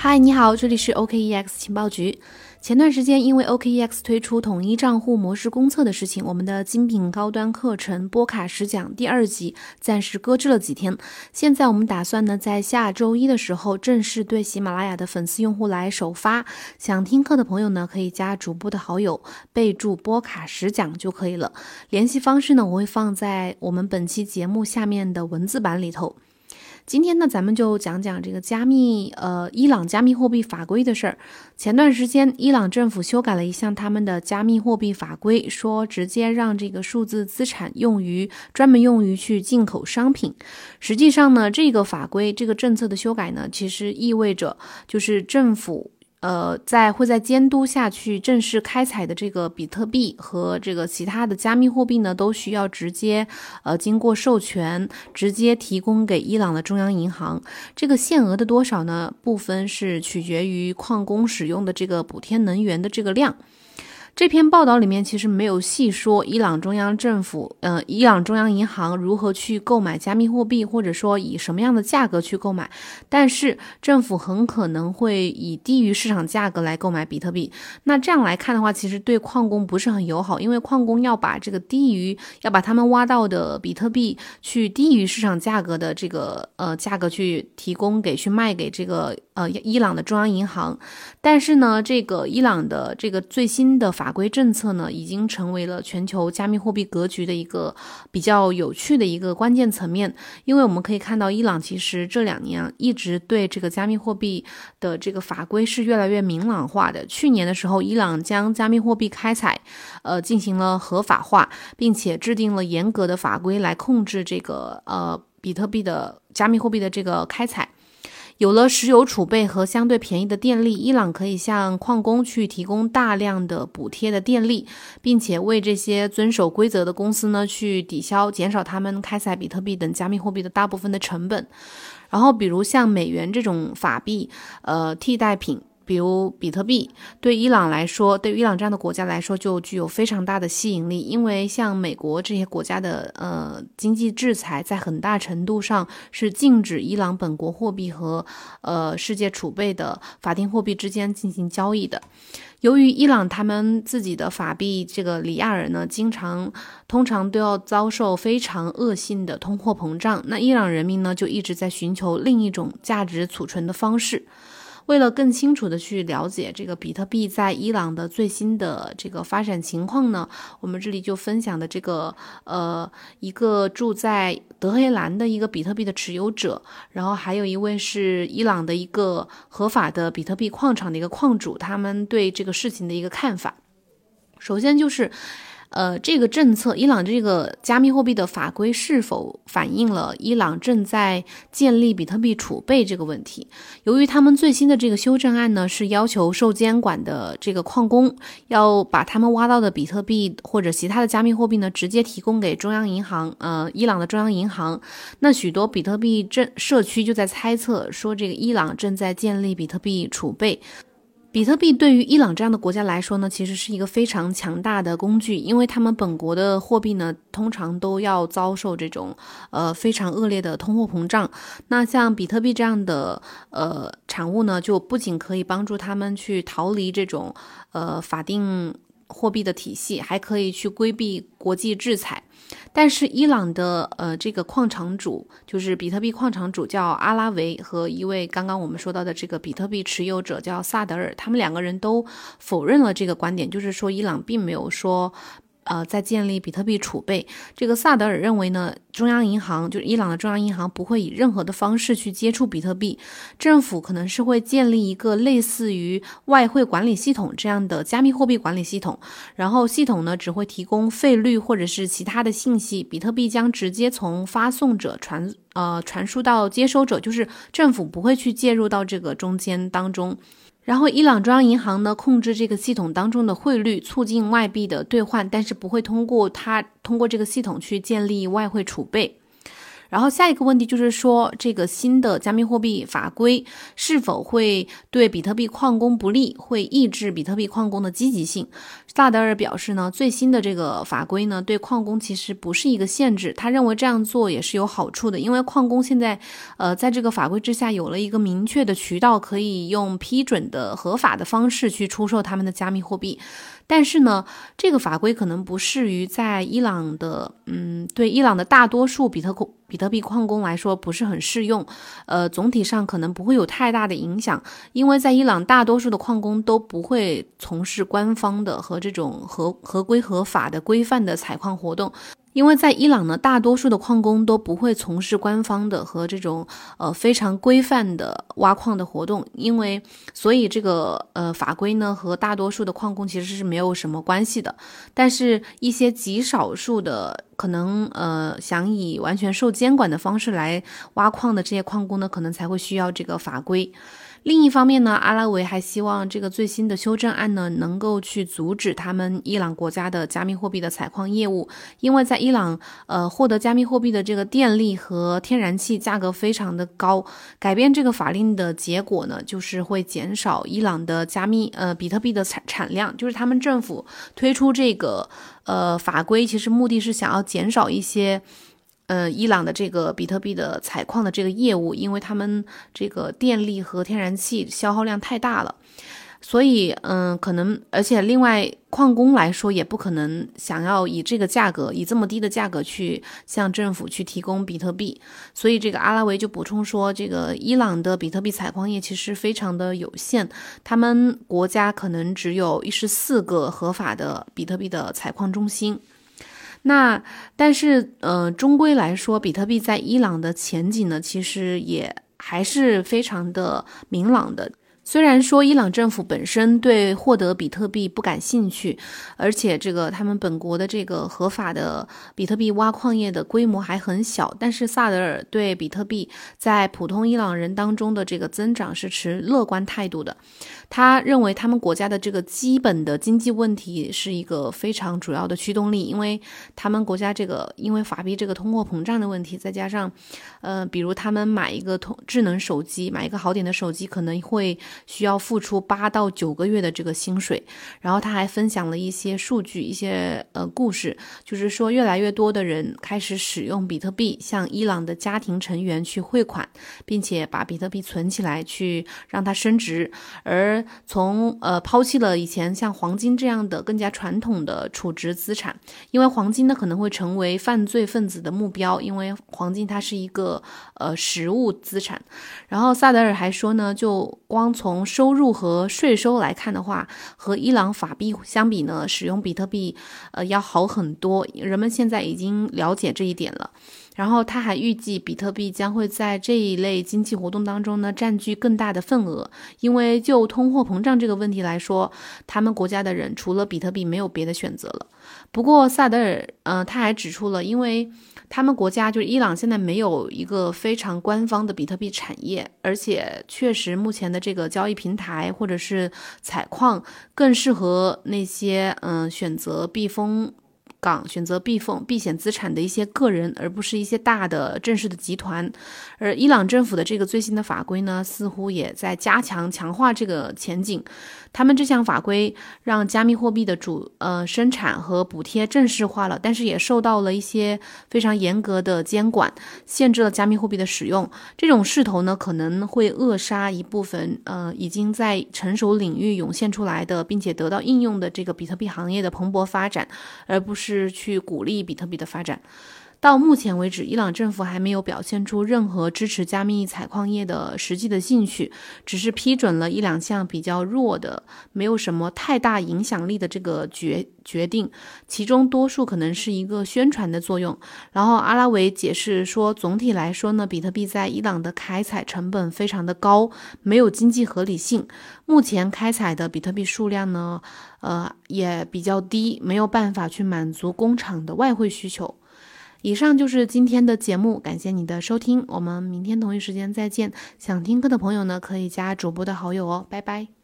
嗨，你好，这里是 OKEX 情报局。前段时间，因为 OKEX 推出统一账户模式公测的事情，我们的精品高端课程波卡十讲第二集暂时搁置了几天。现在我们打算呢，在下周一的时候正式对喜马拉雅的粉丝用户来首发。想听课的朋友呢，可以加主播的好友，备注波卡十讲就可以了。联系方式呢，我会放在我们本期节目下面的文字版里头。今天呢，咱们就讲讲这个加密，呃，伊朗加密货币法规的事儿。前段时间，伊朗政府修改了一项他们的加密货币法规，说直接让这个数字资产用于专门用于去进口商品。实际上呢，这个法规这个政策的修改呢，其实意味着就是政府。呃，在会在监督下去正式开采的这个比特币和这个其他的加密货币呢，都需要直接呃经过授权，直接提供给伊朗的中央银行。这个限额的多少呢？部分是取决于矿工使用的这个补贴能源的这个量。这篇报道里面其实没有细说伊朗中央政府，呃，伊朗中央银行如何去购买加密货币，或者说以什么样的价格去购买。但是政府很可能会以低于市场价格来购买比特币。那这样来看的话，其实对矿工不是很友好，因为矿工要把这个低于要把他们挖到的比特币去低于市场价格的这个呃价格去提供给去卖给这个呃伊朗的中央银行。但是呢，这个伊朗的这个最新的法。规政策呢，已经成为了全球加密货币格局的一个比较有趣的一个关键层面。因为我们可以看到，伊朗其实这两年，一直对这个加密货币的这个法规是越来越明朗化的。去年的时候，伊朗将加密货币开采，呃，进行了合法化，并且制定了严格的法规来控制这个呃比特币的加密货币的这个开采。有了石油储备和相对便宜的电力，伊朗可以向矿工去提供大量的补贴的电力，并且为这些遵守规则的公司呢去抵消、减少他们开采比特币等加密货币的大部分的成本。然后，比如像美元这种法币，呃，替代品。比如比特币对伊朗来说，对伊朗这样的国家来说，就具有非常大的吸引力。因为像美国这些国家的呃经济制裁，在很大程度上是禁止伊朗本国货币和呃世界储备的法定货币之间进行交易的。由于伊朗他们自己的法币这个里亚尔呢，经常通常都要遭受非常恶性的通货膨胀，那伊朗人民呢就一直在寻求另一种价值储存的方式。为了更清楚的去了解这个比特币在伊朗的最新的这个发展情况呢，我们这里就分享的这个呃一个住在德黑兰的一个比特币的持有者，然后还有一位是伊朗的一个合法的比特币矿场的一个矿主，他们对这个事情的一个看法。首先就是。呃，这个政策，伊朗这个加密货币的法规是否反映了伊朗正在建立比特币储备这个问题？由于他们最新的这个修正案呢，是要求受监管的这个矿工要把他们挖到的比特币或者其他的加密货币呢，直接提供给中央银行，呃，伊朗的中央银行。那许多比特币政社区就在猜测说，这个伊朗正在建立比特币储备。比特币对于伊朗这样的国家来说呢，其实是一个非常强大的工具，因为他们本国的货币呢，通常都要遭受这种呃非常恶劣的通货膨胀。那像比特币这样的呃产物呢，就不仅可以帮助他们去逃离这种呃法定货币的体系，还可以去规避国际制裁。但是伊朗的呃这个矿场主，就是比特币矿场主叫阿拉维和一位刚刚我们说到的这个比特币持有者叫萨德尔，他们两个人都否认了这个观点，就是说伊朗并没有说。呃，在建立比特币储备，这个萨德尔认为呢，中央银行就是伊朗的中央银行不会以任何的方式去接触比特币，政府可能是会建立一个类似于外汇管理系统这样的加密货币管理系统，然后系统呢只会提供费率或者是其他的信息，比特币将直接从发送者传呃传输到接收者，就是政府不会去介入到这个中间当中。然后，伊朗中央银行呢控制这个系统当中的汇率，促进外币的兑换，但是不会通过它通过这个系统去建立外汇储备。然后下一个问题就是说，这个新的加密货币法规是否会对比特币矿工不利，会抑制比特币矿工的积极性？萨德尔表示呢，最新的这个法规呢，对矿工其实不是一个限制，他认为这样做也是有好处的，因为矿工现在，呃，在这个法规之下有了一个明确的渠道，可以用批准的合法的方式去出售他们的加密货币。但是呢，这个法规可能不适于在伊朗的，嗯，对伊朗的大多数比特比特币矿工来说不是很适用，呃，总体上可能不会有太大的影响，因为在伊朗大多数的矿工都不会从事官方的和这种合合规合法的规范的采矿活动。因为在伊朗呢，大多数的矿工都不会从事官方的和这种呃非常规范的挖矿的活动，因为所以这个呃法规呢和大多数的矿工其实是没有什么关系的。但是，一些极少数的可能呃想以完全受监管的方式来挖矿的这些矿工呢，可能才会需要这个法规。另一方面呢，阿拉维还希望这个最新的修正案呢，能够去阻止他们伊朗国家的加密货币的采矿业务，因为在伊朗，呃，获得加密货币的这个电力和天然气价格非常的高。改变这个法令的结果呢，就是会减少伊朗的加密呃比特币的产产量。就是他们政府推出这个呃法规，其实目的是想要减少一些。呃，伊朗的这个比特币的采矿的这个业务，因为他们这个电力和天然气消耗量太大了，所以嗯，可能而且另外矿工来说也不可能想要以这个价格，以这么低的价格去向政府去提供比特币，所以这个阿拉维就补充说，这个伊朗的比特币采矿业其实非常的有限，他们国家可能只有一十四个合法的比特币的采矿中心。那但是，呃，终归来说，比特币在伊朗的前景呢，其实也还是非常的明朗的。虽然说伊朗政府本身对获得比特币不感兴趣，而且这个他们本国的这个合法的比特币挖矿业的规模还很小，但是萨德尔对比特币在普通伊朗人当中的这个增长是持乐观态度的。他认为他们国家的这个基本的经济问题是一个非常主要的驱动力，因为他们国家这个因为法币这个通货膨胀的问题，再加上，呃，比如他们买一个通智能手机，买一个好点的手机，可能会需要付出八到九个月的这个薪水。然后他还分享了一些数据，一些呃故事，就是说越来越多的人开始使用比特币向伊朗的家庭成员去汇款，并且把比特币存起来去让它升值，而从呃抛弃了以前像黄金这样的更加传统的储值资产，因为黄金呢可能会成为犯罪分子的目标，因为黄金它是一个呃实物资产。然后萨德尔还说呢，就光从从收入和税收来看的话，和伊朗法币相比呢，使用比特币呃要好很多。人们现在已经了解这一点了。然后他还预计，比特币将会在这一类经济活动当中呢占据更大的份额，因为就通货膨胀这个问题来说，他们国家的人除了比特币没有别的选择了。不过萨德尔，嗯，他还指出了，因为他们国家就是伊朗现在没有一个非常官方的比特币产业，而且确实目前的这个交易平台或者是采矿更适合那些嗯选择避风。港选择避风避险资产的一些个人，而不是一些大的正式的集团。而伊朗政府的这个最新的法规呢，似乎也在加强强化这个前景。他们这项法规让加密货币的主呃生产和补贴正式化了，但是也受到了一些非常严格的监管，限制了加密货币的使用。这种势头呢，可能会扼杀一部分呃已经在成熟领域涌现出来的，并且得到应用的这个比特币行业的蓬勃发展，而不是是去鼓励比特币的发展。到目前为止，伊朗政府还没有表现出任何支持加密采矿业的实际的兴趣，只是批准了一两项比较弱的、没有什么太大影响力的这个决决定，其中多数可能是一个宣传的作用。然后阿拉维解释说，总体来说呢，比特币在伊朗的开采成本非常的高，没有经济合理性。目前开采的比特币数量呢，呃也比较低，没有办法去满足工厂的外汇需求。以上就是今天的节目，感谢你的收听，我们明天同一时间再见。想听课的朋友呢，可以加主播的好友哦，拜拜。